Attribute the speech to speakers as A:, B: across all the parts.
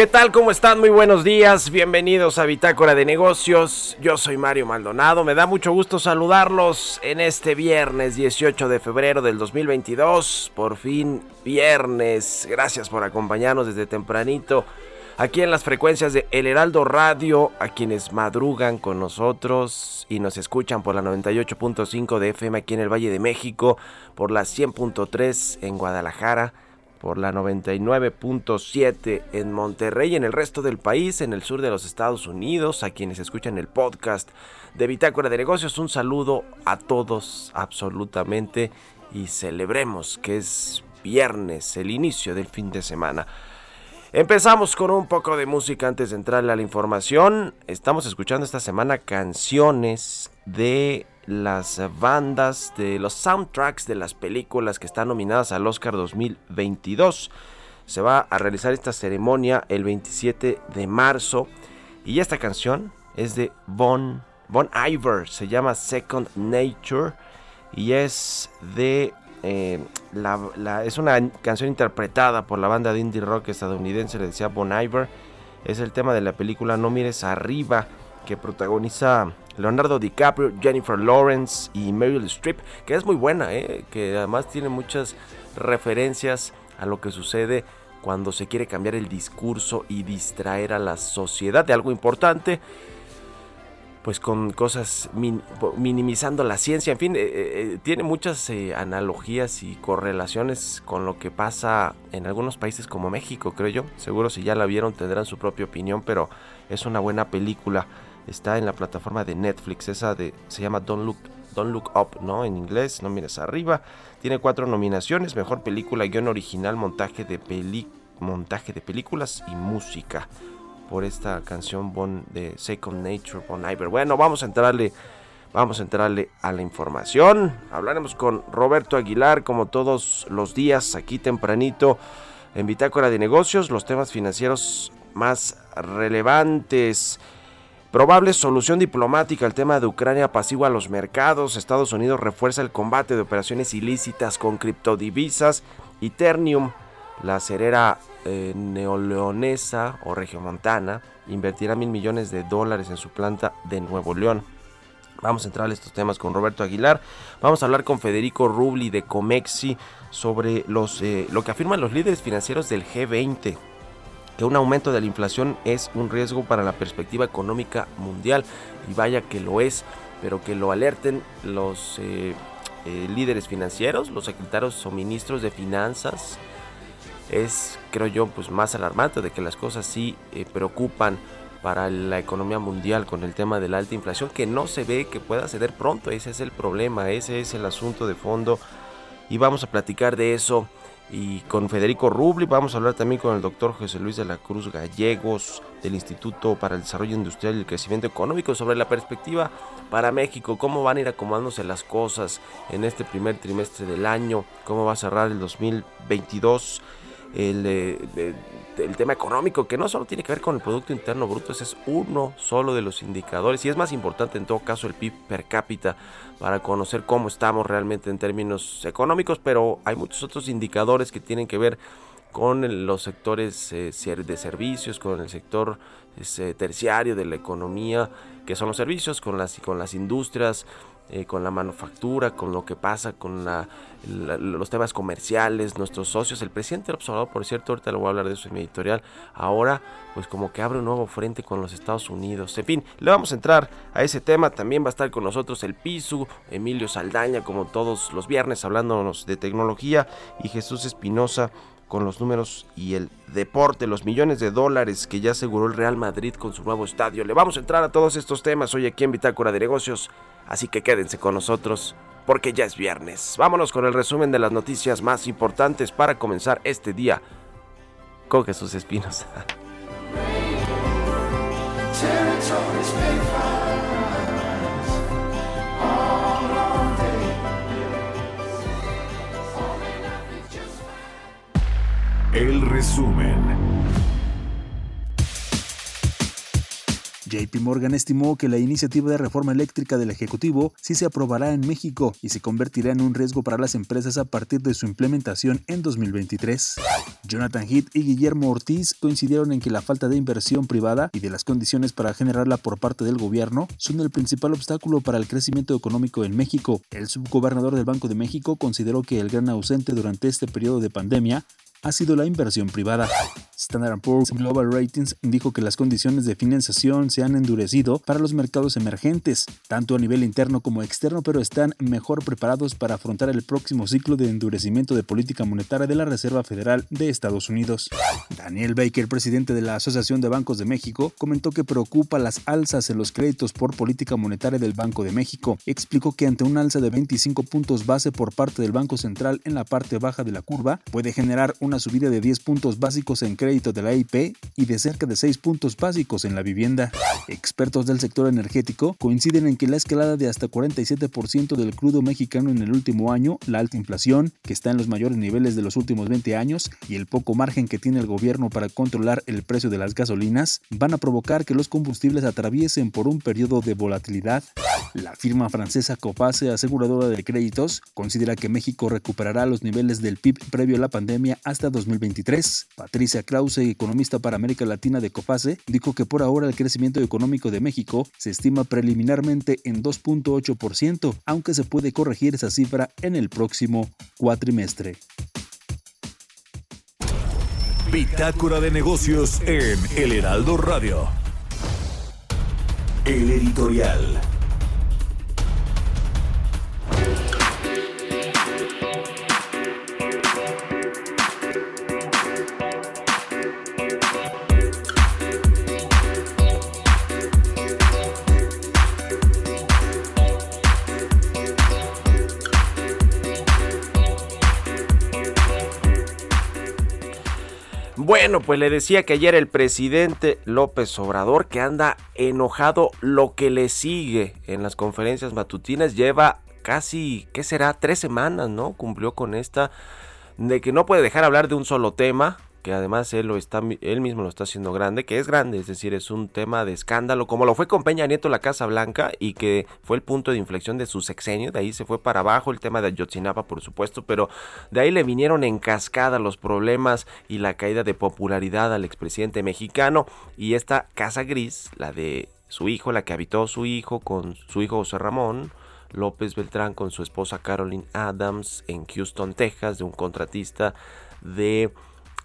A: ¿Qué tal? ¿Cómo están? Muy buenos días. Bienvenidos a Bitácora de Negocios. Yo soy Mario Maldonado. Me da mucho gusto saludarlos en este viernes 18 de febrero del 2022. Por fin viernes. Gracias por acompañarnos desde tempranito aquí en las frecuencias de El Heraldo Radio, a quienes madrugan con nosotros y nos escuchan por la 98.5 de FM aquí en el Valle de México, por la 100.3 en Guadalajara por la 99.7 en Monterrey y en el resto del país, en el sur de los Estados Unidos, a quienes escuchan el podcast de Bitácora de Negocios. Un saludo a todos absolutamente y celebremos que es viernes, el inicio del fin de semana. Empezamos con un poco de música antes de entrarle a la información. Estamos escuchando esta semana canciones de las bandas de los soundtracks de las películas que están nominadas al Oscar 2022. Se va a realizar esta ceremonia el 27 de marzo y esta canción es de Bon, bon Iver, se llama Second Nature y es de eh, la, es una canción interpretada por la banda de indie rock estadounidense, le decía Bon Iver. Es el tema de la película No mires arriba que protagoniza Leonardo DiCaprio, Jennifer Lawrence y Meryl Streep, que es muy buena, ¿eh? que además tiene muchas referencias a lo que sucede cuando se quiere cambiar el discurso y distraer a la sociedad de algo importante pues con cosas minimizando la ciencia, en fin, eh, eh, tiene muchas analogías y correlaciones con lo que pasa en algunos países como México, creo yo. Seguro si ya la vieron tendrán su propia opinión, pero es una buena película está en la plataforma de Netflix, esa de se llama Don't Look Don't Look Up, ¿no? En inglés, no mires arriba. Tiene cuatro nominaciones, mejor película, guion original, montaje de peli montaje de películas y música por esta canción bon de Second Nature Bon Iver. Bueno, vamos a entrarle vamos a entrarle a la información. Hablaremos con Roberto Aguilar como todos los días aquí tempranito en Bitácora de Negocios, los temas financieros más relevantes. Probable solución diplomática al tema de Ucrania apacigua los mercados. Estados Unidos refuerza el combate de operaciones ilícitas con criptodivisas. Eternium, la cerera eh, neoleonesa o regiomontana, invertirá mil millones de dólares en su planta de Nuevo León. Vamos a entrar a estos temas con Roberto Aguilar. Vamos a hablar con Federico Rubli de Comexi sobre los, eh, lo que afirman los líderes financieros del G20 que un aumento de la inflación es un riesgo para la perspectiva económica mundial y vaya que lo es, pero que lo alerten los eh, eh, líderes financieros, los secretarios o ministros de finanzas es, creo yo, pues más alarmante de que las cosas sí eh, preocupan para la economía mundial con el tema de la alta inflación que no se ve que pueda ceder pronto. Ese es el problema, ese es el asunto de fondo. Y vamos a platicar de eso y con Federico Rubli. Vamos a hablar también con el doctor José Luis de la Cruz Gallegos del Instituto para el Desarrollo Industrial y el Crecimiento Económico sobre la perspectiva para México, cómo van a ir acomodándose las cosas en este primer trimestre del año, cómo va a cerrar el 2022 el, el, tema económico, que no solo tiene que ver con el Producto Interno Bruto, ese es uno solo de los indicadores y es más importante en todo caso el PIB per cápita para conocer cómo estamos realmente en términos económicos, pero hay muchos otros indicadores que tienen que ver con los sectores eh, de servicios, con el sector eh, terciario de la economía, que son los servicios, con las, con las industrias, eh, con la manufactura, con lo que pasa con los temas comerciales, nuestros socios. El presidente del observador, por cierto, ahorita le voy a hablar de eso en mi editorial, ahora pues como que abre un nuevo frente con los Estados Unidos. En fin, le vamos a entrar a ese tema. También va a estar con nosotros el PISU, Emilio Saldaña, como todos los viernes, hablándonos de tecnología, y Jesús Espinosa con los números y el deporte, los millones de dólares que ya aseguró el Real Madrid con su nuevo estadio. Le vamos a entrar a todos estos temas hoy aquí en Bitácora de Negocios Así que quédense con nosotros porque ya es viernes. Vámonos con el resumen de las noticias más importantes para comenzar este día con Jesús Espinos.
B: El resumen.
C: JP Morgan estimó que la iniciativa de reforma eléctrica del Ejecutivo sí se aprobará en México y se convertirá en un riesgo para las empresas a partir de su implementación en 2023. Jonathan Heath y Guillermo Ortiz coincidieron en que la falta de inversión privada y de las condiciones para generarla por parte del gobierno son el principal obstáculo para el crecimiento económico en México. El subgobernador del Banco de México consideró que el gran ausente durante este periodo de pandemia ha sido la inversión privada. Standard Poor's Global Ratings dijo que las condiciones de financiación se han endurecido para los mercados emergentes, tanto a nivel interno como externo, pero están mejor preparados para afrontar el próximo ciclo de endurecimiento de política monetaria de la Reserva Federal de Estados Unidos. Daniel Baker, presidente de la Asociación de Bancos de México, comentó que preocupa las alzas en los créditos por política monetaria del Banco de México. Explicó que ante un alza de 25 puntos base por parte del Banco Central en la parte baja de la curva, puede generar una subida de 10 puntos básicos en crédito de la IP y de cerca de 6 puntos básicos en la vivienda. Expertos del sector energético coinciden en que la escalada de hasta 47% del crudo mexicano en el último año, la alta inflación, que está en los mayores niveles de los últimos 20 años, y el poco margen que tiene el gobierno para controlar el precio de las gasolinas, van a provocar que los combustibles atraviesen por un periodo de volatilidad. La firma francesa Coface, aseguradora de créditos, considera que México recuperará los niveles del PIB previo a la pandemia hasta 2023. Patricia economista para América Latina de COFASE, dijo que por ahora el crecimiento económico de México se estima preliminarmente en 2.8%, aunque se puede corregir esa cifra en el próximo cuatrimestre.
B: Bitácora de negocios en El Heraldo Radio. El editorial.
A: Bueno, pues le decía que ayer el presidente López Obrador, que anda enojado lo que le sigue en las conferencias matutinas, lleva casi, ¿qué será? Tres semanas, ¿no? Cumplió con esta de que no puede dejar hablar de un solo tema, que además él, lo está, él mismo lo está haciendo grande, que es grande, es decir, es un tema de escándalo, como lo fue con Peña Nieto la Casa Blanca y que fue el punto de inflexión de su sexenio, de ahí se fue para abajo el tema de Ayotzinapa, por supuesto, pero de ahí le vinieron en cascada los problemas y la caída de popularidad al expresidente mexicano y esta Casa Gris, la de su hijo, la que habitó su hijo con su hijo José Ramón, López Beltrán con su esposa Caroline Adams en Houston, Texas, de un contratista de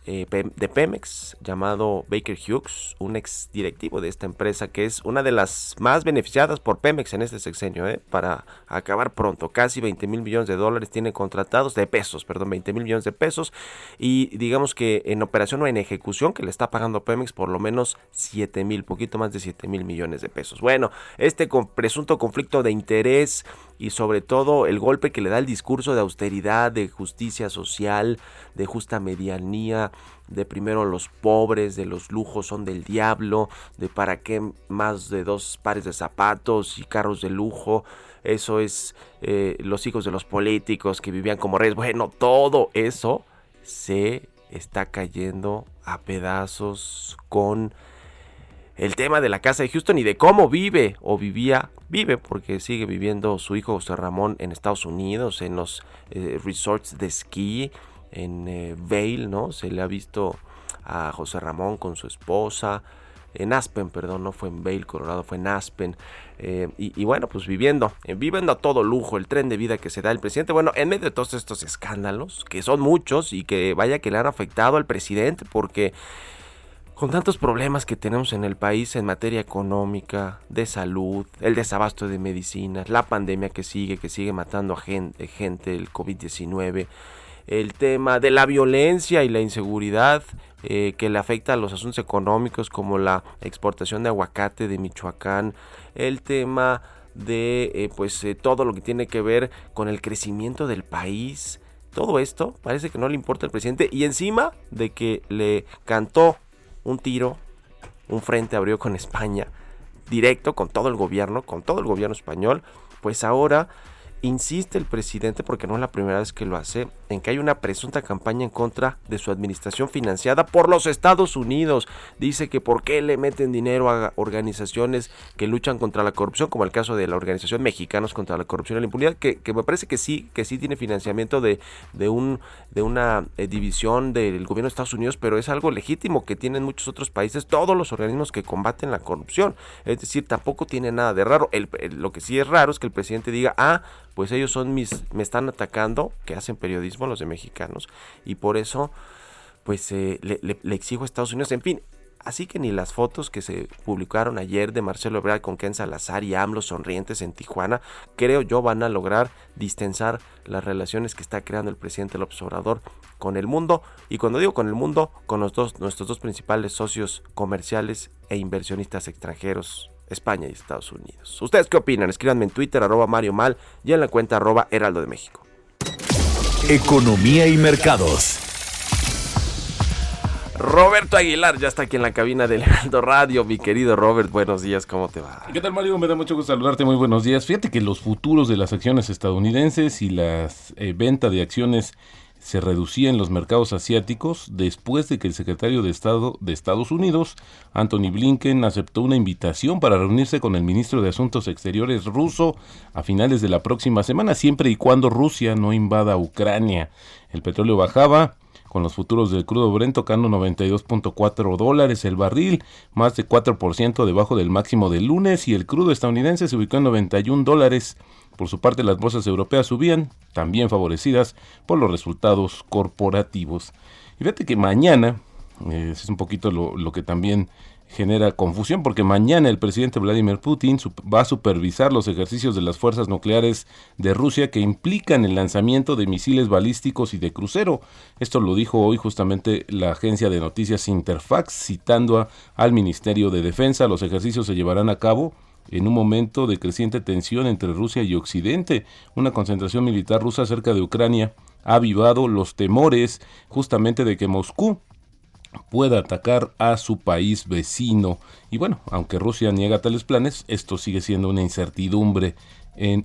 A: eh, de Pemex llamado Baker Hughes, un ex directivo de esta empresa que es una de las más beneficiadas por Pemex en este sexenio, ¿eh? para acabar pronto. Casi 20 mil millones de dólares tiene contratados, de pesos, perdón, 20 mil millones de pesos. Y digamos que en operación o en ejecución que le está pagando Pemex por lo menos 7 mil, poquito más de 7 mil millones de pesos. Bueno, este presunto conflicto de interés y sobre todo el golpe que le da el discurso de austeridad, de justicia social, de justa medianía, de primero los pobres, de los lujos son del diablo, de para qué más de dos pares de zapatos y carros de lujo. Eso es eh, los hijos de los políticos que vivían como reyes. Bueno, todo eso se está cayendo a pedazos con el tema de la casa de Houston y de cómo vive o vivía, vive porque sigue viviendo su hijo José Ramón en Estados Unidos, en los eh, resorts de esquí, en eh, Vail, ¿no? Se le ha visto a José Ramón con su esposa, en Aspen, perdón, no fue en Vail, Colorado, fue en Aspen. Eh, y, bueno, pues viviendo, viviendo a todo lujo, el tren de vida que se da el presidente. Bueno, en medio de todos estos escándalos, que son muchos y que vaya que le han afectado al presidente, porque con tantos problemas que tenemos en el país en materia económica, de salud, el desabasto de medicinas, la pandemia que sigue, que sigue matando a gente, gente el COVID-19, el tema de la violencia y la inseguridad eh, que le afecta a los asuntos económicos como la exportación de aguacate de Michoacán, el tema de eh, pues eh, todo lo que tiene que ver con el crecimiento del país. Todo esto parece que no le importa al presidente y encima de que le cantó un tiro, un frente abrió con España, directo con todo el gobierno, con todo el gobierno español, pues ahora insiste el presidente, porque no es la primera vez que lo hace, en que hay una presunta campaña en contra de su administración financiada por los Estados Unidos. Dice que por qué le meten dinero a organizaciones que luchan contra la corrupción, como el caso de la organización Mexicanos contra la Corrupción y la Impunidad, que, me parece que sí, que sí tiene financiamiento de, de, un, de una eh, división del gobierno de Estados Unidos, pero es algo legítimo que tienen muchos otros países, todos los organismos que combaten la corrupción. Es decir, tampoco tiene nada de raro. lo que sí es raro es que el presidente diga, ah, pues ellos son mis, me están atacando, que hacen periodismo los de mexicanos, y por eso, pues eh, le, exijo a Estados Unidos, en fin, Así que ni las fotos que se publicaron ayer de Marcelo Ebrard con Ken Salazar y AMLO sonrientes en Tijuana, creo yo van a lograr distensar las relaciones que está creando el presidente López Obrador con el mundo. Y cuando digo con el mundo, con los dos, nuestros dos principales socios comerciales e inversionistas extranjeros, España y Estados Unidos. ¿Ustedes qué opinan? Escríbanme en Twitter, arroba Mario Mal y en la cuenta arroba Heraldo de México.
B: Economía y mercados.
A: Roberto Aguilar ya está aquí en la cabina del Heraldo Radio. Mi querido Robert, buenos días, ¿cómo te va?
D: ¿Qué tal, Mario? Me da mucho gusto saludarte. Muy buenos días. Fíjate que los futuros de las acciones estadounidenses y las eh, venta de acciones se reducía en los mercados asiáticos después de que el secretario de Estado de Estados Unidos, Anthony Blinken, aceptó una invitación para reunirse con el ministro de Asuntos Exteriores ruso a finales de la próxima semana, siempre y cuando Rusia no invada Ucrania. El petróleo bajaba, con los futuros del crudo Brent tocando 92.4 dólares el barril, más de 4% debajo del máximo del lunes, y el crudo estadounidense se ubicó en 91 dólares. Por su parte, las bolsas europeas subían, también favorecidas por los resultados corporativos. Y fíjate que mañana, eh, es un poquito lo, lo, que también genera confusión, porque mañana el presidente Vladimir Putin va a supervisar los ejercicios de las fuerzas nucleares de Rusia que implican el lanzamiento de misiles balísticos y de crucero. Esto lo dijo hoy justamente la agencia de noticias Interfax, citando al Ministerio de Defensa. Los ejercicios se llevarán a cabo en un momento de creciente tensión entre Rusia y Occidente. Una concentración militar rusa cerca de Ucrania ha avivado los temores justamente de que Moscú pueda atacar a su país vecino. Y bueno, aunque Rusia niega tales planes, esto sigue siendo una incertidumbre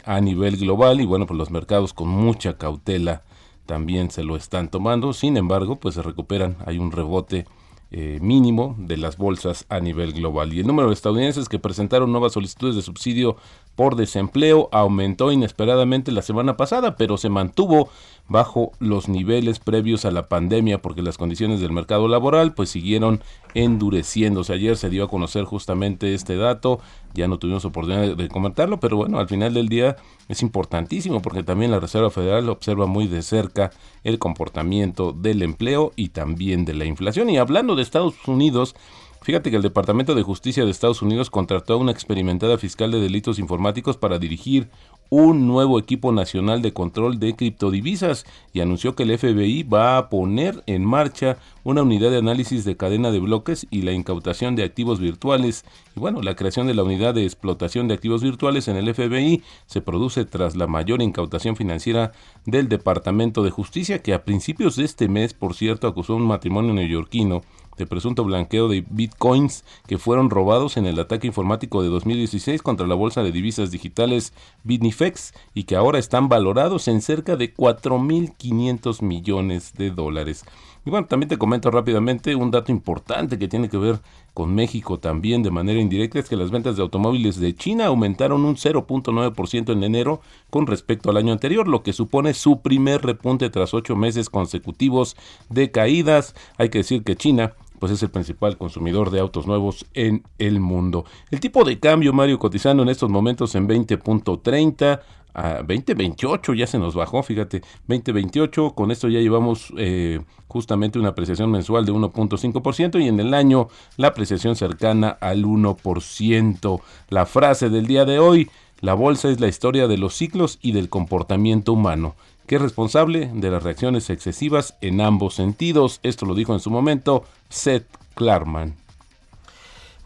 D: a nivel global y bueno, pues los mercados con mucha cautela también se lo están tomando. Sin embargo, pues se recuperan, hay un rebote eh, mínimo de las bolsas a nivel global. Y el número de estadounidenses que presentaron nuevas solicitudes de subsidio por desempleo aumentó inesperadamente la semana pasada, pero se mantuvo bajo los niveles previos a la pandemia porque las condiciones del mercado laboral pues siguieron endureciéndose. Ayer se dio a conocer justamente este dato, ya no tuvimos oportunidad de comentarlo, pero bueno, al final del día es importantísimo porque también la Reserva Federal observa muy de cerca el comportamiento del empleo y también de la inflación. Y hablando de Estados Unidos, Fíjate que el Departamento de Justicia de Estados Unidos contrató a una experimentada fiscal de delitos informáticos para dirigir un nuevo equipo nacional de control de criptodivisas y anunció que el FBI va a poner en marcha una unidad de análisis de cadena de bloques y la incautación de activos virtuales. Y bueno, la creación de la unidad de explotación de activos virtuales en el FBI se produce tras la mayor incautación financiera del Departamento de Justicia que a principios de este mes, por cierto, acusó a un matrimonio neoyorquino de presunto blanqueo de bitcoins que fueron robados en el ataque informático de 2016 contra la bolsa de divisas digitales Bitnifex y que ahora están valorados en cerca de 4.500 millones de dólares. Y bueno, también te comento rápidamente un dato importante que tiene que ver con México también de manera indirecta, es que las ventas de automóviles de China aumentaron un 0.9% en enero con respecto al año anterior, lo que supone su primer repunte tras ocho meses consecutivos de caídas. Hay que decir que China pues es el principal consumidor de autos nuevos en el mundo. El tipo de cambio, Mario, cotizando en estos momentos en 20.30 a 2028 ya se nos bajó, fíjate, 2028, con esto ya llevamos eh, justamente una apreciación mensual de 1.5% y en el año la apreciación cercana al 1%. La frase del día de hoy, la bolsa es la historia de los ciclos y del comportamiento humano que es responsable de las reacciones excesivas en ambos sentidos. Esto lo dijo en su momento Seth Klarman.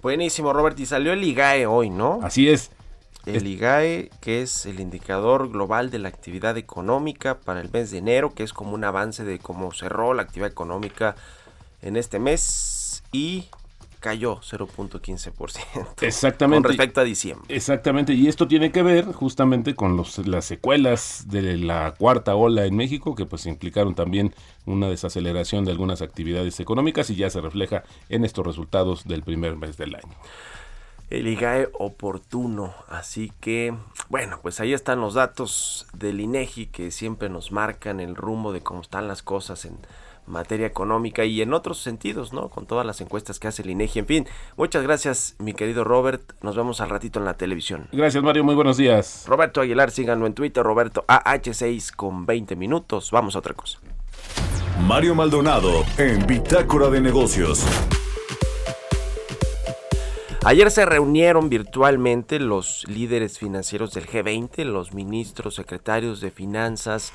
A: Buenísimo, Robert. Y salió el IGAE hoy, ¿no?
D: Así es.
A: El IGAE, que es el indicador global de la actividad económica para el mes de enero, que es como un avance de cómo cerró la actividad económica en este mes. Y cayó 0.15%.
D: Exactamente.
A: Con respecto a diciembre.
D: Exactamente, y esto tiene que ver justamente con los, las secuelas de la cuarta ola en México, que pues implicaron también una desaceleración de algunas actividades económicas y ya se refleja en estos resultados del primer mes del año.
A: El IGAE oportuno, así que bueno, pues ahí están los datos del INEGI que siempre nos marcan el rumbo de cómo están las cosas en materia económica y en otros sentidos, ¿no? Con todas las encuestas que hace el INEGI. En fin, muchas gracias, mi querido Robert. Nos vemos al ratito en la televisión.
D: Gracias, Mario. Muy buenos días.
A: Roberto Aguilar, síganlo en Twitter, Roberto AH6 con 20 minutos. Vamos a otra cosa.
B: Mario Maldonado en Bitácora de Negocios.
A: Ayer se reunieron virtualmente los líderes financieros del G20, los ministros, secretarios de finanzas,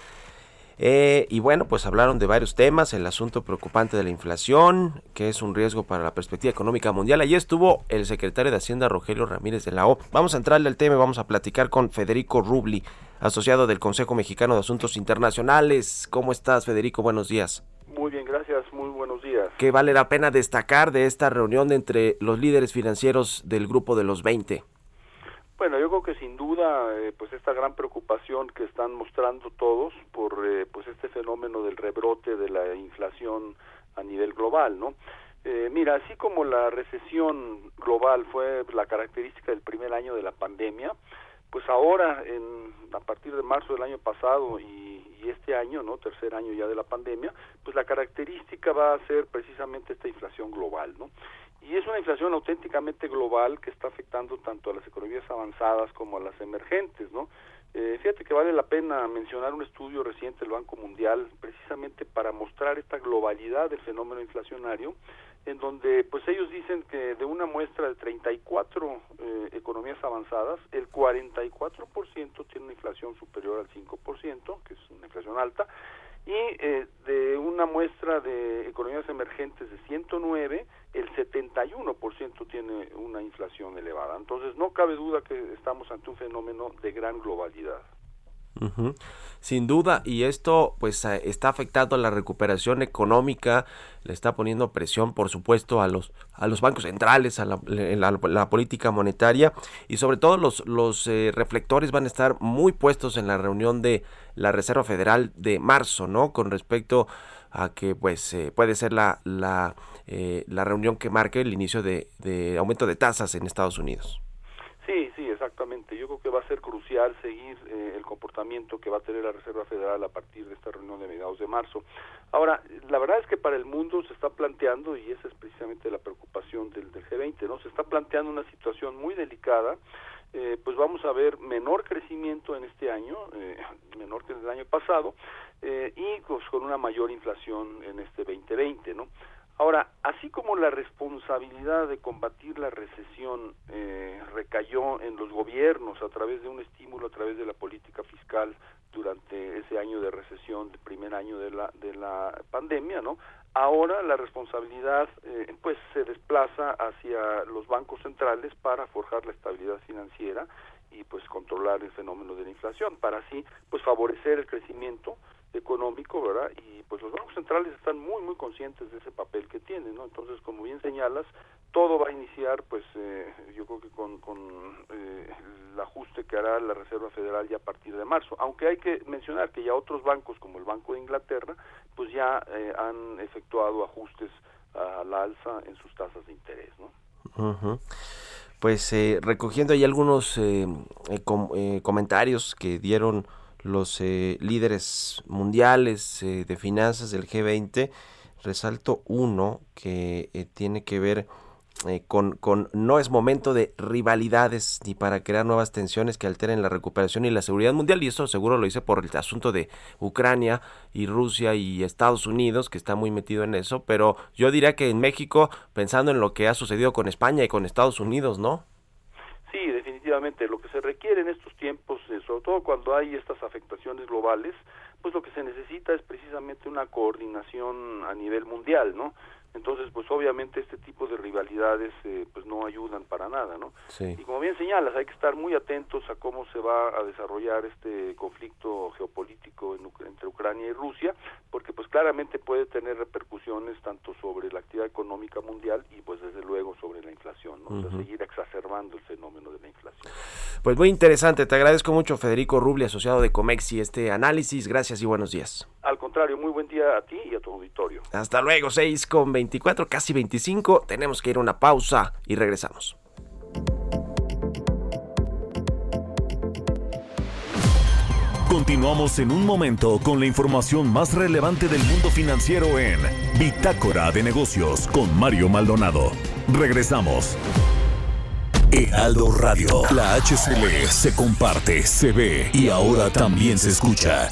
A: eh, y bueno, pues hablaron de varios temas, el asunto preocupante de la inflación, que es un riesgo para la perspectiva económica mundial. Allí estuvo el secretario de Hacienda, Rogelio Ramírez de la O. Vamos a entrarle al tema y vamos a platicar con Federico Rubli, asociado del Consejo Mexicano de Asuntos Internacionales. ¿Cómo estás, Federico? Buenos días.
E: Muy bien, gracias. Muy buenos días.
A: ¿Qué vale la pena destacar de esta reunión entre los líderes financieros del grupo de los 20?
E: Bueno, yo creo que sin duda, eh, pues esta gran preocupación que están mostrando todos por eh, pues este fenómeno del rebrote de la inflación a nivel global, ¿no? Eh, mira, así como la recesión global fue la característica del primer año de la pandemia, pues ahora, en, a partir de marzo del año pasado y, y, este año, ¿no? Tercer año ya de la pandemia, pues la característica va a ser precisamente esta inflación global, ¿no? Y es una inflación auténticamente global que está afectando tanto a las economías avanzadas como a las emergentes, ¿no? Eh, fíjate que vale la pena mencionar un estudio reciente del Banco Mundial precisamente para mostrar esta globalidad del fenómeno inflacionario, en donde pues ellos dicen que de una muestra de 34 eh, economías avanzadas, el 44% tiene una inflación superior al 5%, que es una inflación alta, y eh, de una muestra de economías emergentes de 109, el 71% tiene una inflación elevada. Entonces no cabe duda que estamos ante un fenómeno de gran globalidad.
A: Sin duda, y esto pues eh, está afectando a la recuperación económica, le está poniendo presión, por supuesto, a los, a los bancos centrales, a la, política monetaria, y sobre todo los, los eh, reflectores van a estar muy puestos en la reunión de la Reserva Federal de marzo, ¿no? Con respecto a que pues eh, puede ser la, la, eh, la, reunión que marque el inicio de, de aumento de tasas en Estados Unidos.
E: Sí, sí, exactamente. Yo creo que va a ser crucial seguir eh, el comportamiento que va a tener la Reserva Federal a partir de esta reunión de mediados de marzo. Ahora, la verdad es que para el mundo se está planteando, y esa es precisamente la preocupación del, del G20, ¿no? Se está planteando una situación muy delicada. Eh, pues vamos a ver menor crecimiento en este año, eh, menor que el año pasado, eh, y pues con una mayor inflación en este 2020, ¿no? Ahora, así como la responsabilidad de combatir la recesión eh, recayó en los gobiernos a través de un estímulo, a través de la política fiscal durante ese año de recesión, el primer año de la, de la pandemia, ¿no? Ahora la responsabilidad eh, pues se desplaza hacia los bancos centrales para forjar la estabilidad financiera y pues controlar el fenómeno de la inflación, para así pues favorecer el crecimiento económico, ¿verdad? Y pues los bancos centrales están muy, muy conscientes de ese papel que tienen, ¿no? Entonces, como bien señalas, todo va a iniciar, pues eh, yo creo que con, con eh, el ajuste que hará la Reserva Federal ya a partir de marzo, aunque hay que mencionar que ya otros bancos, como el Banco de Inglaterra, pues ya eh, han efectuado ajustes a la alza en sus tasas de interés, ¿no?
A: Pues eh, recogiendo ahí algunos eh, com comentarios que dieron los eh, líderes mundiales eh, de finanzas del G20, resalto uno que eh, tiene que ver eh, con, con, no es momento de rivalidades ni para crear nuevas tensiones que alteren la recuperación y la seguridad mundial y eso seguro lo hice por el asunto de Ucrania y Rusia y Estados Unidos que está muy metido en eso pero yo diría que en México pensando en lo que ha sucedido con España y con Estados Unidos no
E: Sí, definitivamente. Lo que se requiere en estos tiempos, eh, sobre todo cuando hay estas afectaciones globales, pues lo que se necesita es precisamente una coordinación a nivel mundial, ¿no? Entonces, pues obviamente este tipo de rivalidades eh, pues no ayudan para nada, ¿no?
A: Sí.
E: Y como bien señalas, hay que estar muy atentos a cómo se va a desarrollar este conflicto geopolítico en, entre Ucrania y Rusia, porque pues claramente puede tener repercusiones tanto sobre la actividad económica mundial y pues desde luego sobre la inflación, ¿no? Uh -huh. o sea, seguir exacerbando el fenómeno de la inflación.
A: Pues muy interesante, te agradezco mucho Federico Rubli, asociado de Comexi, este análisis, gracias y buenos días.
E: Contrario, muy buen día a ti y a tu auditorio.
A: Hasta luego, 6 con 24, casi 25. Tenemos que ir a una pausa y regresamos.
B: Continuamos en un momento con la información más relevante del mundo financiero en Bitácora de Negocios con Mario Maldonado. Regresamos. Heraldo Radio, la HCL se comparte, se ve y ahora también se escucha.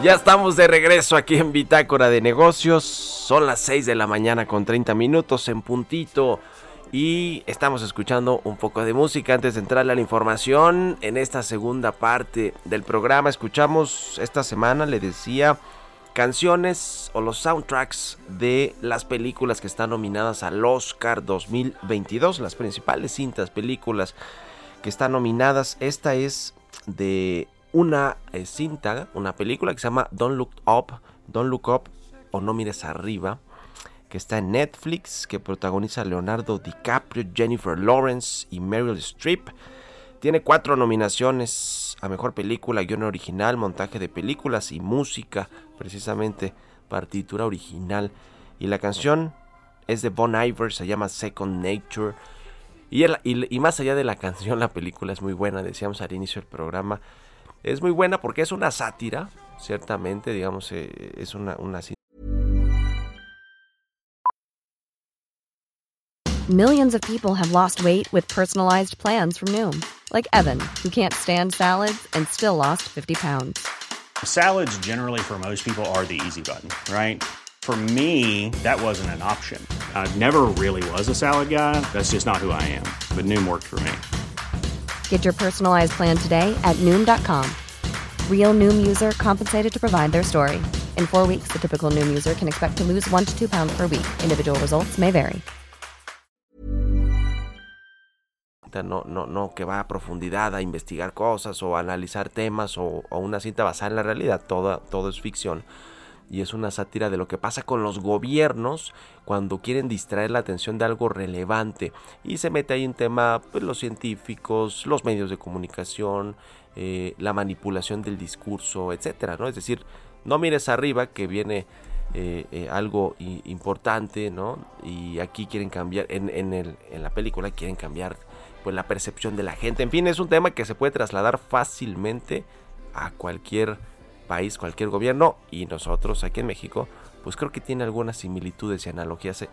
A: Ya estamos de regreso aquí en Bitácora de Negocios. Son las 6 de la mañana con 30 minutos en puntito. Y estamos escuchando un poco de música antes de entrar a la información. En esta segunda parte del programa escuchamos esta semana, le decía, canciones o los soundtracks de las películas que están nominadas al Oscar 2022. Las principales cintas, películas que están nominadas. Esta es de una eh, cinta, una película que se llama Don't Look Up, Don't Look Up o No Mires Arriba, que está en Netflix, que protagoniza Leonardo DiCaprio, Jennifer Lawrence y Meryl Streep. Tiene cuatro nominaciones a Mejor Película, Guión Original, Montaje de Películas y Música, precisamente partitura original. Y la canción es de Bon Iver, se llama Second Nature. Y, y, más allá de la canción, la película es muy buena, decíamos al inicio del programa. Es muy buena porque es una sátira, ciertamente, digamos, eh, es una, una...
F: Millions of people have lost weight with personalized plans from Noom, like Evan, who can't stand salads and still lost 50 pounds.
G: Salads generally for most people are the easy button, right? For me, that wasn't an option. I never really was a salad guy. That's just not who I am. But Noom worked for me.
F: Get your personalized plan today at Noom.com. Real Noom user compensated to provide their story. In four weeks, the typical Noom user can expect to lose one to two pounds per week. Individual results may vary.
A: No, no, no, que va a profundidad a investigar cosas o a analizar temas o, o una cinta basada en la realidad. Todo, todo es ficción. Y es una sátira de lo que pasa con los gobiernos cuando quieren distraer la atención de algo relevante y se mete ahí un tema pues, los científicos, los medios de comunicación, eh, la manipulación del discurso, etcétera, ¿no? Es decir, no mires arriba que viene eh, eh, algo importante, ¿no? Y aquí quieren cambiar, en, en, el, en la película quieren cambiar pues la percepción de la gente. En fin, es un tema que se puede trasladar fácilmente a cualquier país, cualquier gobierno y nosotros aquí en México, pues creo que tiene algunas similitudes y analogías. Eh,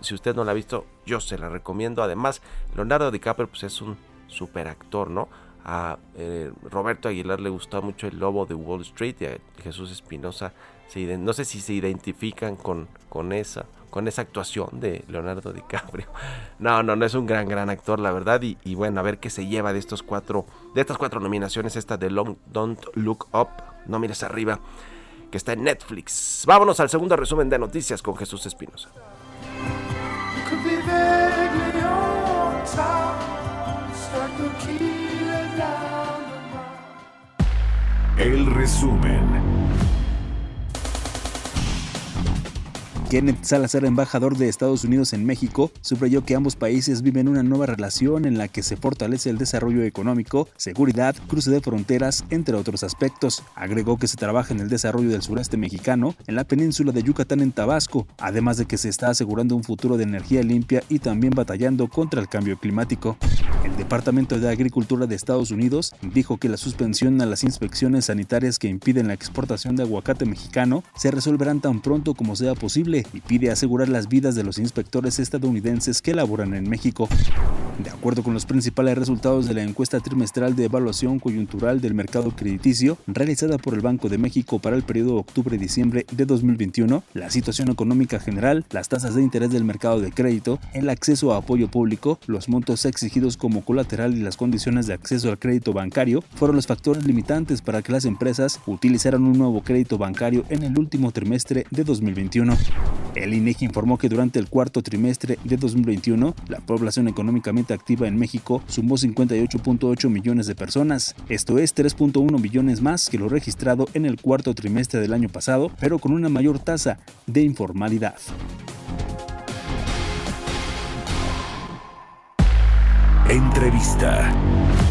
A: si, usted no la ha visto, yo se la recomiendo. Además, Leonardo DiCaprio pues es un super actor, ¿no? A eh, Roberto Aguilar le gustó mucho El Lobo de Wall Street y a Jesús Espinosa, no sé si se identifican con, con esa con esa actuación de Leonardo DiCaprio. No, no, no es un gran, gran actor, la verdad. Y, y, bueno, a ver qué se lleva de estos cuatro, de estas cuatro nominaciones, esta de Long Don't Look Up, no mires arriba, que está en Netflix. Vámonos al segundo resumen de noticias con Jesús Espinosa.
B: El resumen.
C: Kenneth Salazar, embajador de Estados Unidos en México, subrayó que ambos países viven una nueva relación en la que se fortalece el desarrollo económico, seguridad, cruce de fronteras, entre otros aspectos. Agregó que se trabaja en el desarrollo del sureste mexicano, en la península de Yucatán en Tabasco, además de que se está asegurando un futuro de energía limpia y también batallando contra el cambio climático. El Departamento de Agricultura de Estados Unidos dijo que la suspensión a las inspecciones sanitarias que impiden la exportación de aguacate mexicano se resolverán tan pronto como sea posible y pide asegurar las vidas de los inspectores estadounidenses que laboran en México. De acuerdo con los principales resultados de la encuesta trimestral de evaluación coyuntural del mercado crediticio realizada por el Banco de México para el periodo octubre-diciembre de 2021, la situación económica general, las tasas de interés del mercado de crédito, el acceso a apoyo público, los montos exigidos como colateral y las condiciones de acceso al crédito bancario fueron los factores limitantes para que las empresas utilizaran un nuevo crédito bancario en el último trimestre de 2021. El INEGI informó que durante el cuarto trimestre de 2021, la población económicamente activa en México sumó 58.8 millones de personas. Esto es 3.1 millones más que lo registrado en el cuarto trimestre del año pasado, pero con una mayor tasa de informalidad.
B: Entrevista.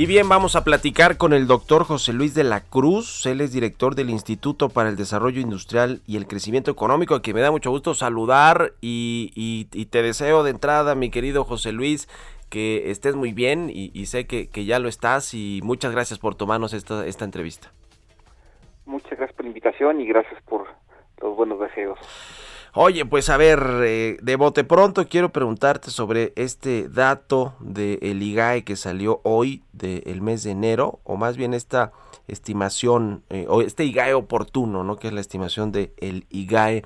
A: Y bien, vamos a platicar con el doctor José Luis de la Cruz. Él es director del Instituto para el Desarrollo Industrial y el Crecimiento Económico, que me da mucho gusto saludar y, te deseo de entrada, mi querido José Luis, que estés muy bien y, sé que, ya lo estás y muchas gracias por tomarnos esta, esta entrevista.
H: Muchas gracias por la invitación y gracias por los buenos deseos.
A: Oye, pues a ver, eh, de bote pronto quiero preguntarte sobre este dato del IGAE que salió hoy del mes de enero, o más bien esta estimación, eh, o este IGAE oportuno, ¿no? Que es la estimación del el IGAE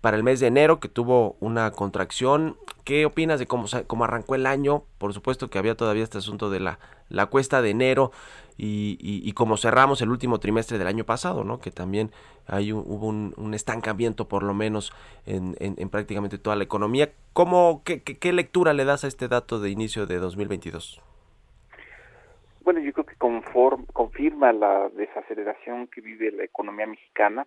A: para el mes de enero, que tuvo una contracción. ¿Qué opinas de cómo, cómo arrancó el año? Por supuesto que había todavía este asunto de la, la cuesta de enero y, y, cómo cerramos el último trimestre del año pasado, ¿no? Que también hay hubo un, estancamiento por lo menos en, en, prácticamente toda la economía. ¿Cómo, qué, qué, lectura le das a este dato de inicio de 2022?
H: Bueno, yo creo que confirma la desaceleración que vive la economía mexicana,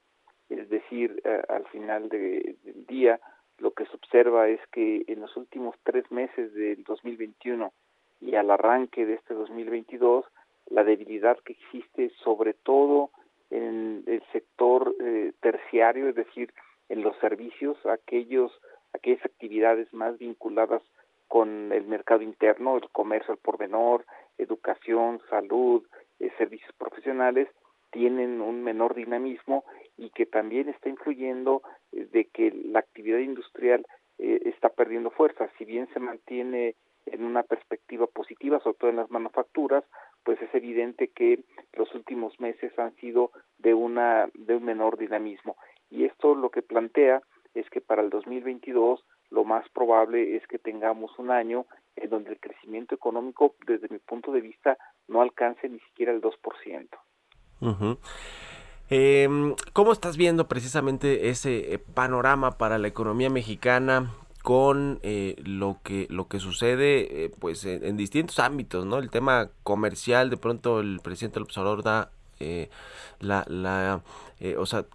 H: es decir, eh, al final del día lo que se observa es que en los últimos tres meses del 2021 y al arranque de este 2022 la debilidad que existe sobre todo en el sector eh, terciario, es decir, en los servicios, aquellos, aquellas actividades más vinculadas con el mercado interno, el comercio al por menor, educación, salud, eh, servicios profesionales, tienen un menor dinamismo y que también está influyendo eh, de que la actividad industrial está perdiendo fuerza. Si bien se mantiene en una perspectiva positiva, sobre todo en las manufacturas, pues es evidente que los últimos meses han sido de una de un menor dinamismo y esto lo que plantea es que para el 2022 lo más probable es que tengamos un año en donde el crecimiento económico desde mi punto de vista no alcance ni siquiera el 2%.
A: Em, ¿Cómo estás viendo precisamente ese eh, panorama para la economía mexicana? Con eh, lo que lo que sucede eh, pues en, distintos ámbitos no el tema comercial de pronto el presidente López Obrador da eh, la la o sea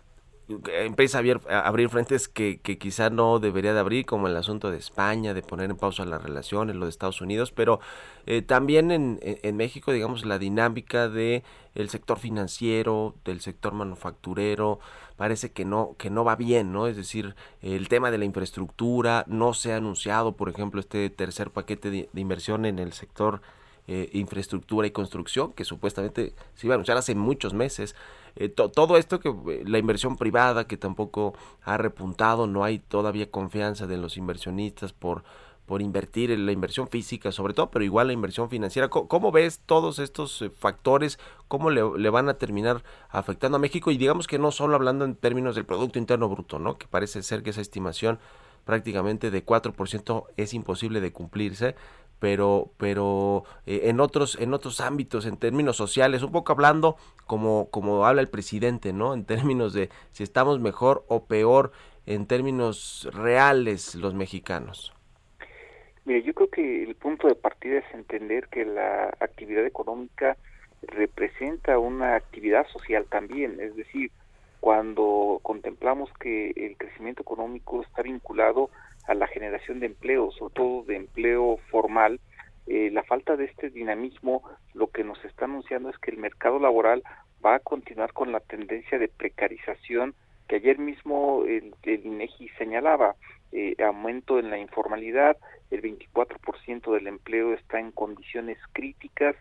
A: empieza a abrir, abrir frentes que, que, quizá no debería de abrir, como el asunto de España, de poner en pausa las relaciones, lo de Estados Unidos, pero eh, también en, en, México, digamos, la dinámica de el sector financiero, del sector manufacturero, parece que no, que no va bien, ¿no? Es decir, el tema de la infraestructura, no se ha anunciado, por ejemplo, este tercer paquete de, inversión en el sector eh, infraestructura y construcción, que supuestamente se iba a anunciar hace muchos meses. Eh, todo esto que eh, la inversión privada que tampoco ha repuntado, no hay todavía confianza de los inversionistas por por invertir en la inversión física sobre todo, pero igual la inversión financiera. ¿Cómo, ves todos estos factores? ¿Cómo le, le, van a terminar afectando a México? Y digamos que no solo hablando en términos del Producto Interno Bruto, ¿no? Que parece ser que esa estimación prácticamente de 4% es imposible de cumplirse, pero pero eh, en otros en otros ámbitos en términos sociales un poco hablando como como habla el presidente no en términos de si estamos mejor o peor en términos reales los mexicanos
H: Mire, yo creo que el punto de partida es entender que la actividad económica representa una actividad social también, es decir, cuando contemplamos que el crecimiento económico está vinculado a la generación de empleo, sobre todo de empleo formal, eh, la falta de este dinamismo lo que nos está anunciando es que el mercado laboral va a continuar con la tendencia de precarización que ayer mismo el, INEGI señalaba, eh, aumento en la informalidad, el 24% del empleo está en condiciones críticas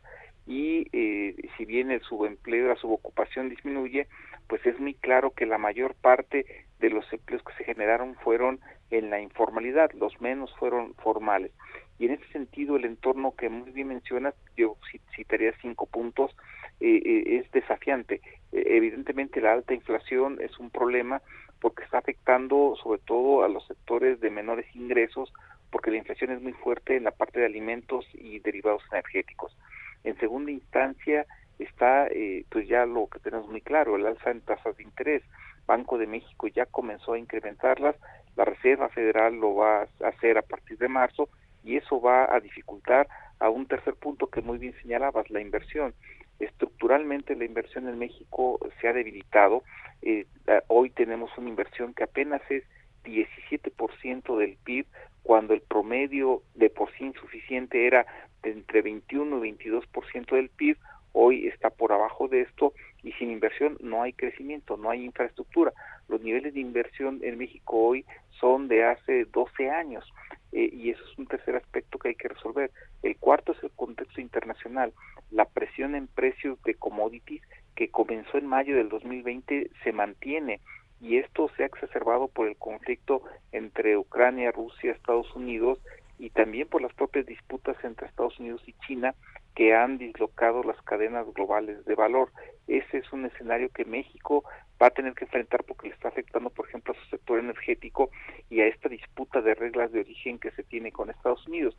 H: y eh, si bien el subempleo, la subocupación disminuye, pues es muy claro que la mayor parte de los empleos que se generaron fueron en la informalidad, los menos fueron formales. Y en ese sentido, el entorno que muy bien mencionas, yo citaría cinco puntos, eh, eh, es desafiante. Eh, evidentemente, la alta inflación es un problema porque está afectando sobre todo a los sectores de menores ingresos, porque la inflación es muy fuerte en la parte de alimentos y derivados energéticos. En segunda instancia, está pues ya lo que tenemos muy claro, el alza en tasas de interés. Banco de México ya comenzó a incrementarlas, la Reserva Federal lo va a hacer a partir de marzo y eso va a dificultar a un tercer punto que muy bien señalabas, la inversión. Estructuralmente la inversión en México se ha debilitado. Eh, hoy tenemos una inversión que apenas es 17% del PIB, cuando el promedio de por sí insuficiente era de entre 21 y 22% del PIB, hoy está por abajo de esto y sin inversión no hay crecimiento, no hay infraestructura. Los niveles de inversión en México hoy son de hace 12 años eh, y eso es un tercer aspecto que hay que resolver. El cuarto es el contexto internacional. La presión en precios de commodities que comenzó en mayo del 2020 se mantiene y esto se ha exacerbado por el conflicto entre Ucrania, Rusia, Estados Unidos y también por las propias disputas entre Estados Unidos y China que han dislocado las cadenas globales de valor. Ese es un escenario que México va a tener que enfrentar porque le está afectando, por ejemplo, a su sector energético y a esta disputa de reglas de origen que se tiene con Estados Unidos.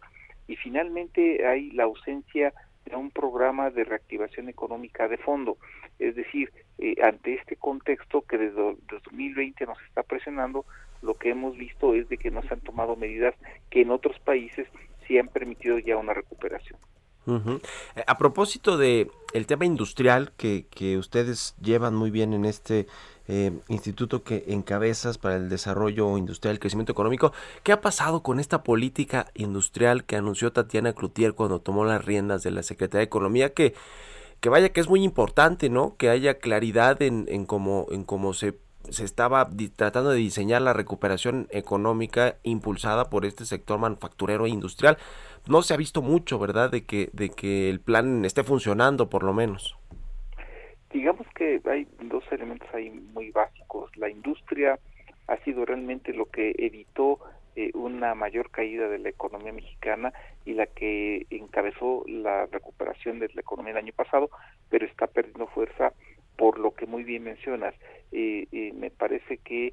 H: Y finalmente hay la ausencia de un programa de reactivación económica de fondo. Es decir, eh, ante este contexto que desde 2020 nos está presionando, lo que hemos visto es de que no se han tomado medidas que en otros países sí han permitido ya una recuperación.
A: Eh, a propósito de el tema industrial que, que ustedes llevan muy bien en este eh, instituto que encabezas para el desarrollo industrial y crecimiento económico, ¿qué ha pasado con esta política industrial que anunció Tatiana Cloutier cuando tomó las riendas de la Secretaría de Economía que que vaya que es muy importante, ¿no? Que haya claridad en, en cómo, en cómo se se estaba tratando de diseñar la recuperación económica impulsada por este sector manufacturero e industrial. No se ha visto mucho, ¿verdad?, de que, de que el plan esté funcionando, por lo menos.
H: Digamos que hay dos elementos ahí muy básicos. La industria ha sido realmente lo que evitó eh, una mayor caída de la economía mexicana y la que encabezó la recuperación de la economía el año pasado, pero está perdiendo fuerza por lo que muy bien mencionas. Eh, eh, me parece que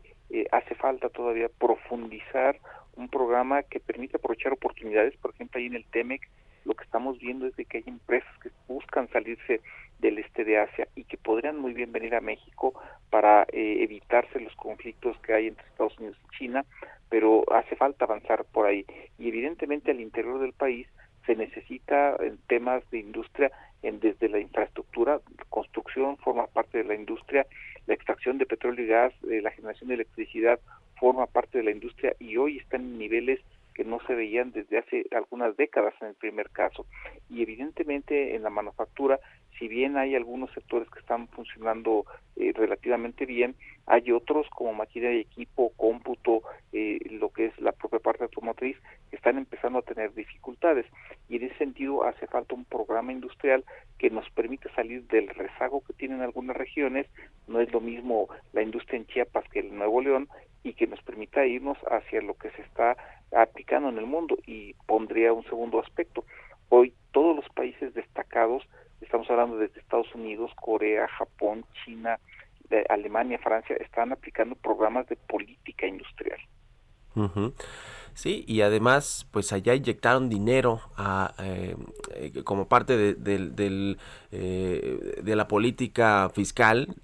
H: hace falta todavía profundizar un programa que permita aprovechar oportunidades, por ejemplo, ahí en el TEMEC lo que estamos viendo es de que hay empresas que buscan salirse del este de Asia y que podrían muy bien venir a México para eh, evitarse los conflictos que hay entre Estados Unidos y China, pero hace falta avanzar por ahí. Y evidentemente al interior del país se necesita en temas de industria en, desde la infraestructura, construcción forma parte de la industria, la extracción de petróleo y gas, eh, la generación de electricidad forma parte de la industria y hoy están en niveles que no se veían desde hace algunas décadas en el primer caso. Y evidentemente en la manufactura, si bien hay algunos sectores que están funcionando eh, relativamente bien, hay otros como maquinaria y equipo, cómputo, eh, lo que es la propia parte automotriz, que están empezando a tener dificultades. Y en ese sentido hace falta un programa industrial que nos permita salir del rezago que tienen algunas regiones. No es lo mismo la industria en Chiapas que el Nuevo León y que nos permita irnos hacia lo que se está aplicando en el mundo. Y pondría un segundo aspecto. Hoy todos los países destacados, estamos hablando desde Estados Unidos, Corea, Japón, China, Alemania, Francia, están aplicando programas de política industrial.
A: Sí, y además, pues allá inyectaron dinero a, eh, eh, como parte eh, de la política fiscal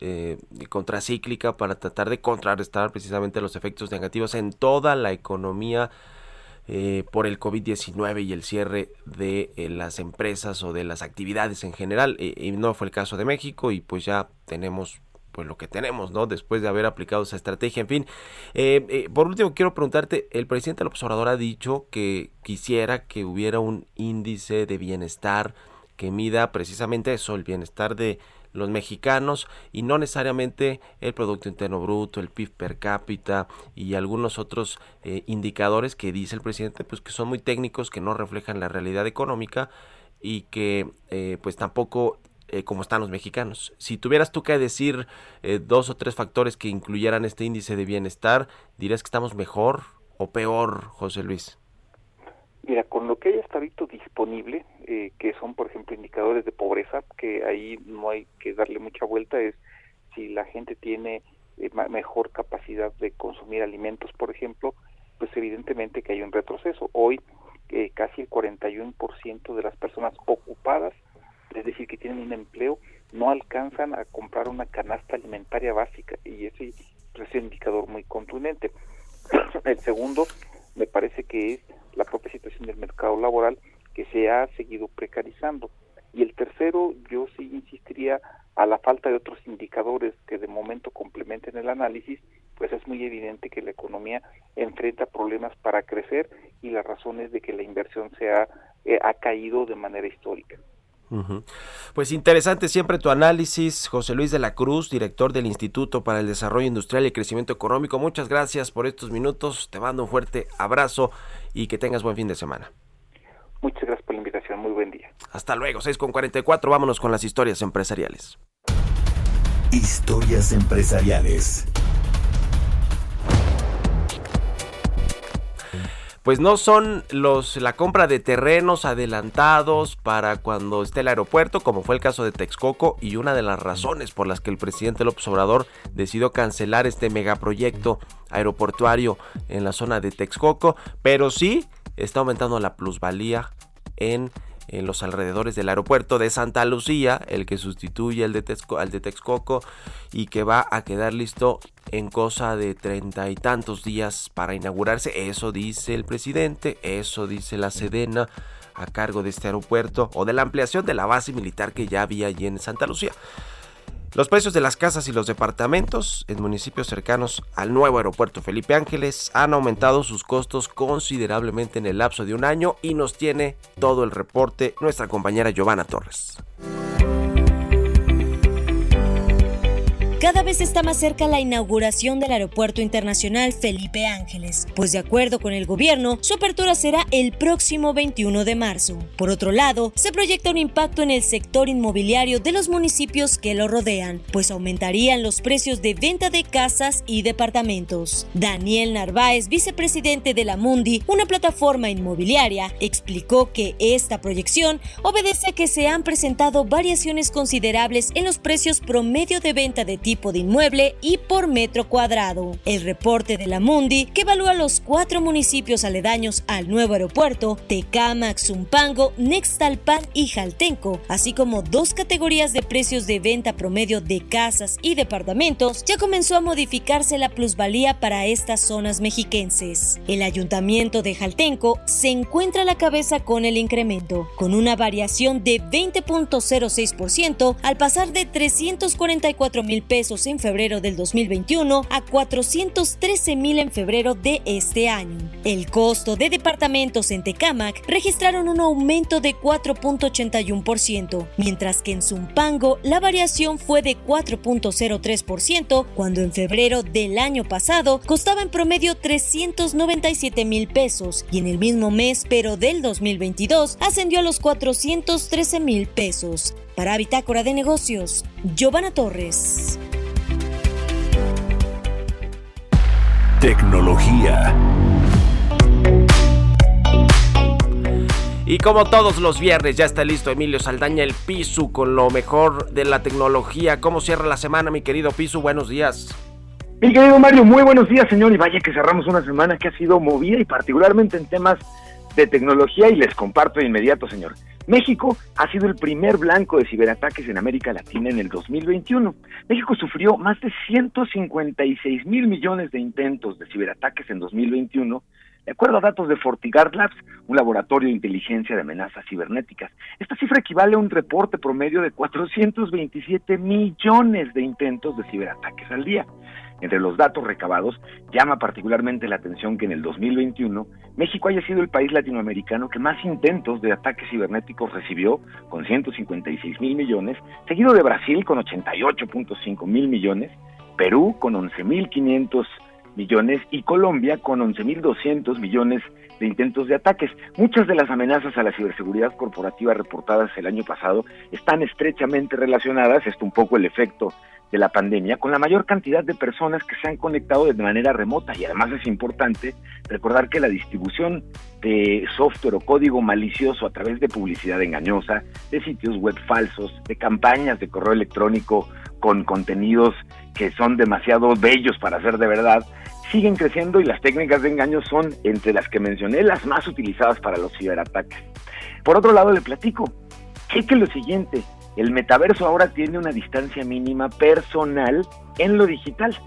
A: contracíclica para tratar de contrarrestar precisamente los efectos negativos en toda la economía por el COVID-19 y el cierre de las empresas o de las actividades en general. y no fue el caso de México y pues ya tenemos pues lo que tenemos, ¿no? Después de haber aplicado esa estrategia. En fin, eh, eh, por último quiero preguntarte, el presidente López Obrador ha dicho que quisiera que hubiera un índice de bienestar que mida precisamente eso, el bienestar de los mexicanos y no necesariamente el Producto Interno Bruto, el PIB per cápita y algunos otros eh, indicadores que dice el presidente, pues que son muy técnicos, que no reflejan la realidad económica y que pues tampoco eh, como están los mexicanos. Si tuvieras tú que decir eh, dos o tres factores que incluyeran este índice de bienestar, ¿dirías que estamos mejor o peor, José Luis?
H: Mira, con lo que hay hasta disponible, eh, que son, por ejemplo, indicadores de pobreza, que ahí no hay que darle mucha vuelta, es si la gente tiene mejor capacidad de consumir alimentos, por ejemplo, pues evidentemente que hay un retroceso. Hoy casi el 41% de las personas ocupadas es decir, que tienen un empleo, no alcanzan a comprar una canasta alimentaria básica y ese es un indicador muy contundente. El segundo, me parece que es la propia situación del mercado laboral que se ha seguido precarizando. Y el tercero, yo sí insistiría a la falta de otros indicadores que de momento complementen el análisis, pues es muy evidente que la economía enfrenta problemas para crecer y la razón es de que la inversión se ha, eh, ha caído de manera histórica.
A: Pues interesante siempre tu análisis, José Luis de la Cruz, director del Instituto para el Desarrollo Industrial y Crecimiento Económico. Muchas gracias por estos minutos, te mando un fuerte abrazo y que tengas buen fin de semana.
H: Muchas gracias por la invitación, muy buen día.
A: Hasta luego, 6 con 44, vámonos con las historias empresariales.
B: Historias empresariales.
A: Pues no son los la compra de terrenos adelantados para cuando esté el aeropuerto, como fue el caso de Texcoco y una de las razones por las que el presidente López Obrador decidió cancelar este megaproyecto aeroportuario en la zona de Texcoco, pero sí está aumentando la plusvalía en en los alrededores del aeropuerto de Santa Lucía, el que sustituye al de, al de Texcoco y que va a quedar listo en cosa de treinta y tantos días para inaugurarse. Eso dice el presidente, eso dice la Sedena a cargo de este aeropuerto o de la ampliación de la base militar que ya había allí en Santa Lucía. Los precios de las casas y los departamentos en municipios cercanos al nuevo aeropuerto Felipe Ángeles han aumentado sus costos considerablemente en el lapso de un año y nos tiene todo el reporte nuestra compañera Giovanna Torres.
I: Cada vez está más cerca la inauguración del Aeropuerto Internacional Felipe Ángeles, pues de acuerdo con el gobierno, su apertura será el próximo 21 de marzo. Por otro lado, se proyecta un impacto en el sector inmobiliario de los municipios que lo rodean, pues aumentarían los precios de venta de casas y departamentos. Daniel Narváez, vicepresidente de la Mundi, una plataforma inmobiliaria, explicó que esta proyección obedece a que se han presentado variaciones considerables en los precios promedio de venta de tipo de inmueble y por metro cuadrado. El reporte de la Mundi, que evalúa los cuatro municipios aledaños al nuevo aeropuerto, Tecámac, Zumpango, Nextalpan y Jaltenco, así como dos categorías de precios de venta promedio de casas y departamentos, ya comenzó a modificarse la plusvalía para estas zonas mexiquenses. El ayuntamiento de Jaltenco se encuentra a la cabeza con el incremento, con una variación de 20.06% al pasar de 344 mil pesos en febrero del 2021 a 413 mil en febrero de este año. El costo de departamentos en Tecámac registraron un aumento de 4.81%, mientras que en Zumpango la variación fue de 4.03%, cuando en febrero del año pasado costaba en promedio 397 mil pesos y en el mismo mes, pero del 2022, ascendió a los 413 mil pesos. Para Bitácora de Negocios, Giovanna Torres.
B: Tecnología.
A: Y como todos los viernes ya está listo Emilio Saldaña el Pisu con lo mejor de la tecnología. ¿Cómo cierra la semana mi querido Pisu? Buenos días.
J: Mi querido Mario, muy buenos días señor y vaya que cerramos una semana que ha sido movida y particularmente en temas de tecnología y les comparto de inmediato señor. México ha sido el primer blanco de ciberataques en América Latina en el 2021. México sufrió más de 156 mil millones de intentos de ciberataques en 2021, de acuerdo a datos de FortiGuard Labs, un laboratorio de inteligencia de amenazas cibernéticas. Esta cifra equivale a un reporte promedio de 427 millones de intentos de ciberataques al día. Entre los datos recabados, llama particularmente la atención que en el 2021 México haya sido el país latinoamericano que más intentos de ataques cibernéticos recibió, con 156 mil millones, seguido de Brasil con 88.5 mil millones, Perú con 11.500 millones y Colombia con 11.200 millones de intentos de ataques. Muchas de las amenazas a la ciberseguridad corporativa reportadas el año pasado están estrechamente relacionadas, esto un poco el efecto de la pandemia con la mayor cantidad de personas que se han conectado de manera remota y además es importante recordar que la distribución de software o código malicioso a través de publicidad engañosa, de sitios web falsos, de campañas de correo electrónico con contenidos que son demasiado bellos para ser de verdad, siguen creciendo y las técnicas de engaño son entre las que mencioné las más utilizadas para los ciberataques. Por otro lado, le platico, cheque lo siguiente, el metaverso ahora tiene una distancia mínima personal en lo digital.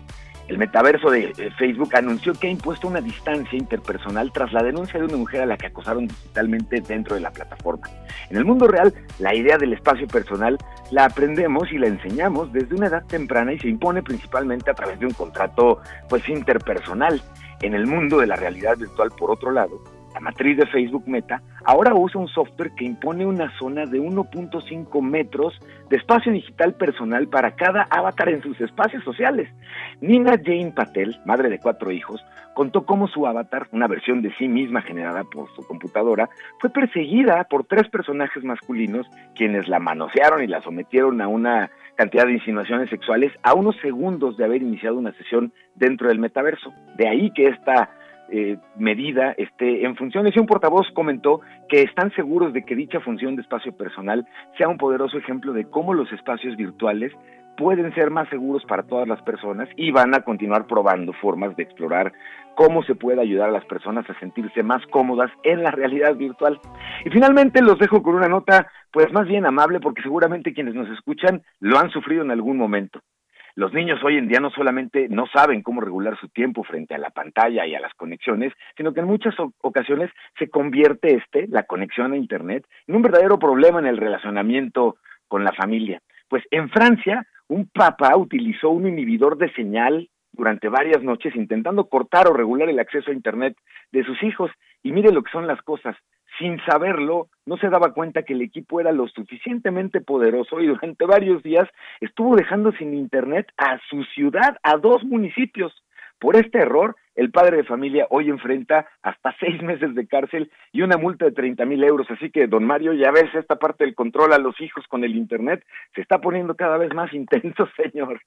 J: El metaverso de Facebook anunció que ha impuesto una distancia interpersonal tras la denuncia de una mujer a la que acosaron digitalmente dentro de la plataforma. En el mundo real, la idea del espacio personal la aprendemos y la enseñamos desde una edad temprana y se impone principalmente a través de un contrato pues interpersonal. En el mundo de la realidad virtual, por otro lado, la matriz de Facebook Meta, ahora usa un software que impone una zona de 1.5 metros de espacio digital personal para cada avatar en sus espacios sociales. Nina Jane Patel, madre de cuatro hijos, contó cómo su avatar, una versión de sí misma generada por su computadora, fue perseguida por tres personajes masculinos quienes la manosearon y la sometieron a una cantidad de insinuaciones sexuales a unos segundos de haber iniciado una sesión dentro del metaverso. De ahí que esta eh, medida esté en funciones. Y un portavoz comentó que están seguros de que dicha función de espacio personal sea un poderoso ejemplo de cómo los espacios virtuales pueden ser más seguros para todas las personas y van a continuar probando formas de explorar cómo se puede ayudar a las personas a sentirse más cómodas en la realidad virtual. Y finalmente los dejo con una nota pues más bien amable porque seguramente quienes nos escuchan lo han sufrido en algún momento. Los niños hoy en día no solamente no saben cómo regular su tiempo frente a la pantalla y a las conexiones, sino que en muchas ocasiones se convierte este, la conexión a Internet, en un verdadero problema en el relacionamiento con la familia. Pues en Francia, un papá utilizó un inhibidor de señal durante varias noches intentando cortar o regular el acceso a Internet de sus hijos. Y mire lo que son las cosas. Sin saberlo, no se daba cuenta que el equipo era lo suficientemente poderoso y durante varios días estuvo dejando sin internet a su ciudad, a dos municipios. Por este error, el padre de familia hoy enfrenta hasta seis meses de cárcel y una multa de 30 mil euros. Así que, don Mario, ya ves, esta parte del control a los hijos con el Internet se está poniendo cada vez más intenso, señor.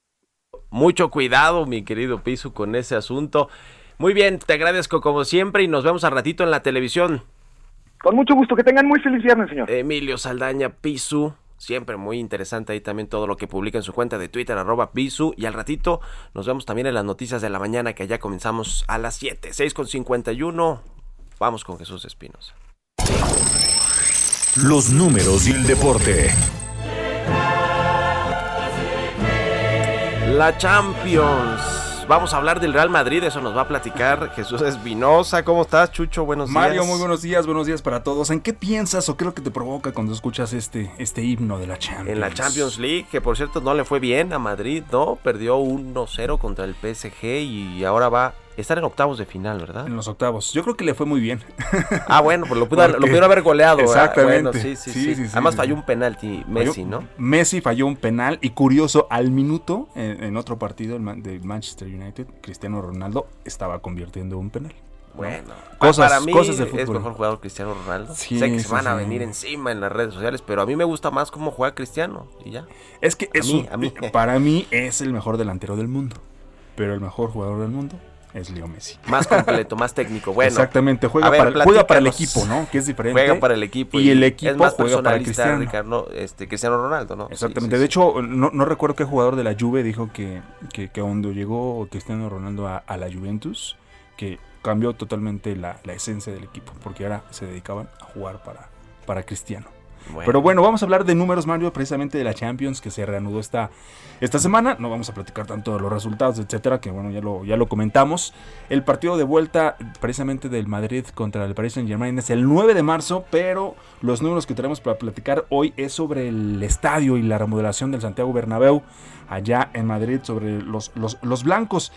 A: Mucho cuidado, mi querido Pisu, con ese asunto. Muy bien, te agradezco como siempre y nos vemos al ratito en la televisión.
J: Con mucho gusto, que tengan muy feliz viernes, señor.
A: Emilio Saldaña Pisu, siempre muy interesante ahí también todo lo que publica en su cuenta de Twitter, arroba Pisu. Y al ratito nos vemos también en las noticias de la mañana, que ya comenzamos a las 7, 6 con 51. Vamos con Jesús Espinos.
B: Los números y el deporte.
A: La Champions. Vamos a hablar del Real Madrid, eso nos va a platicar Jesús Espinosa. ¿Cómo estás, Chucho? Buenos días.
K: Mario, muy buenos días, buenos días para todos. ¿En qué piensas o qué es lo que te provoca cuando escuchas este, este himno de la Champions?
A: En la Champions League, que por cierto no le fue bien a Madrid, ¿no? Perdió 1-0 contra el PSG y ahora va estar en octavos de final, ¿verdad?
K: En los octavos. Yo creo que le fue muy bien.
A: Ah, bueno, pues lo, pudo, lo pudieron haber goleado.
K: Exactamente.
A: Bueno, sí, sí, sí, sí, Además falló un penalti Messi,
K: Falló-
A: ¿no?
K: Messi falló un penal y curioso, al minuto en, en otro partido de Manchester United, Cristiano Ronaldo estaba convirtiendo un penal. ¿no?
A: Bueno,
K: cosas,
A: para mí
K: cosas del
A: es mejor jugador Cristiano Ronaldo.
K: Sí,
A: sé que se van a
K: sí.
A: venir encima en las redes sociales, pero a mí me gusta más cómo juega Cristiano y ya.
K: Es que
A: A
K: es
A: mí,
K: un-
A: a mí.
K: para mí es el mejor delantero del mundo, pero el mejor jugador del mundo es Leo Messi.
A: Más completo, más técnico. Bueno,
K: Exactamente, juega,
A: ver,
K: para, juega para el equipo, ¿no? Que es diferente.
A: Juega para el equipo
K: Y el equipo
A: es más
K: juega para Cristiano.
A: Ricardo, este, Cristiano Ronaldo, ¿no?
K: Exactamente.
A: sí,
K: de hecho, no, no recuerdo qué jugador de la Juve dijo que, que, que cuando llegó Cristiano Ronaldo a, a la Juventus, que cambió totalmente la, la esencia del equipo, porque ahora se dedicaban a jugar para, para Cristiano.
A: Bueno.
K: Pero bueno, vamos a hablar de números, Mario, precisamente de la Champions que se reanudó esta, esta semana. No vamos a platicar tanto de los resultados, etcétera, que bueno, ya lo, ya lo comentamos. El partido de vuelta, precisamente del Madrid contra el Paris Saint Germain, es el 9 de marzo, pero los números que tenemos para platicar hoy es sobre el estadio y la remodelación del Santiago Bernabéu, allá en Madrid, sobre los, los, los blancos,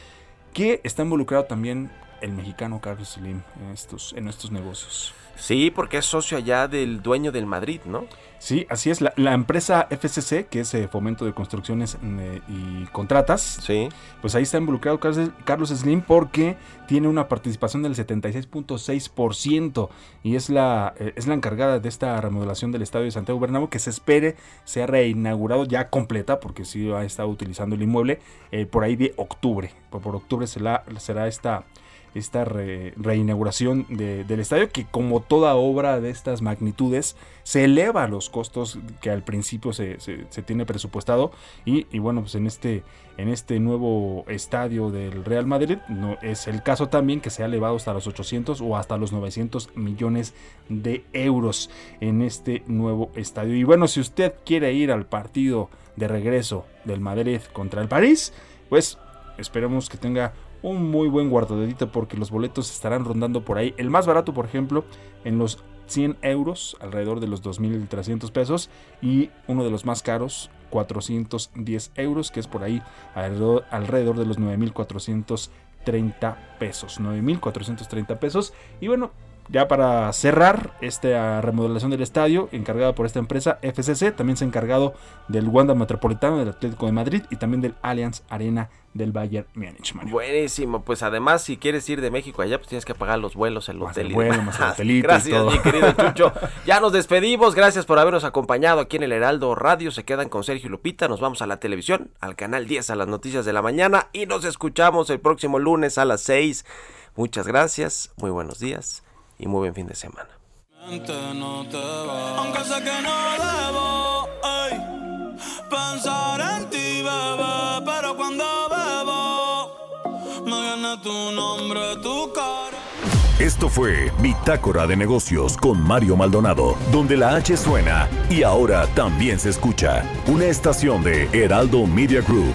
K: que está involucrado también el mexicano Carlos Slim en estos, en estos negocios.
A: Sí, porque es socio allá del dueño del Madrid, ¿no?
K: Sí, así es. La, la empresa FCC, que es eh, Fomento de Construcciones eh, y Contratas,
A: Sí.
K: pues ahí está involucrado Carlos, Slim porque tiene una participación del 76.6% y es la, eh, es la encargada de esta remodelación del Estadio de Santiago Bernabéu que se espere sea reinaugurado ya completa porque sí ha estado utilizando el inmueble por ahí de octubre. Por, por octubre será, será esta esta re- reinauguración de- del estadio que como toda obra de estas magnitudes se eleva los costos que al principio se, se- se tiene presupuestado. Y, y bueno pues en este en este nuevo estadio del Real Madrid no es el caso también que se ha elevado hasta los 800 o hasta los 900 millones de euros en este nuevo estadio. Y bueno si usted quiere ir al partido de regreso del Madrid contra el París pues esperemos que tenga un muy buen guardadito porque los boletos estarán rondando por ahí. El más barato, por ejemplo, en los 100 euros, alrededor de los 2.300 pesos. Y uno de los más caros, 410 euros, que es por ahí alrededor, alrededor de los 9.430 pesos. 9.430 pesos. Y bueno, ya para cerrar esta remodelación del estadio, encargada por esta empresa FCC, también se ha encargado del Wanda Metropolitano del Atlético de Madrid y también del Allianz Arena del Bayern Múnich.
A: Buenísimo, pues además si quieres ir de México allá, pues tienes que pagar los vuelos, el
K: Más
A: hotel
K: el
A: y
K: vuelo, más el hotelito y
A: Gracias,
K: todo.
A: mi querido Chucho. Ya nos despedimos, gracias por habernos acompañado aquí en el Heraldo Radio. Se quedan con Sergio Lupita, nos vamos a la televisión, al canal 10 a las noticias de la mañana y nos escuchamos el próximo lunes a las 6. Muchas gracias, muy buenos días y muy buen fin de semana.
L: no te va. Aunque sé que no debo ey, pensar en ti, bebé. Pero cuando bebo, me viene tu nombre, tu cara.
B: Esto fue Bitácora de Negocios con Mario Maldonado, donde la H suena y ahora también se escucha. Una estación de Heraldo Media Group.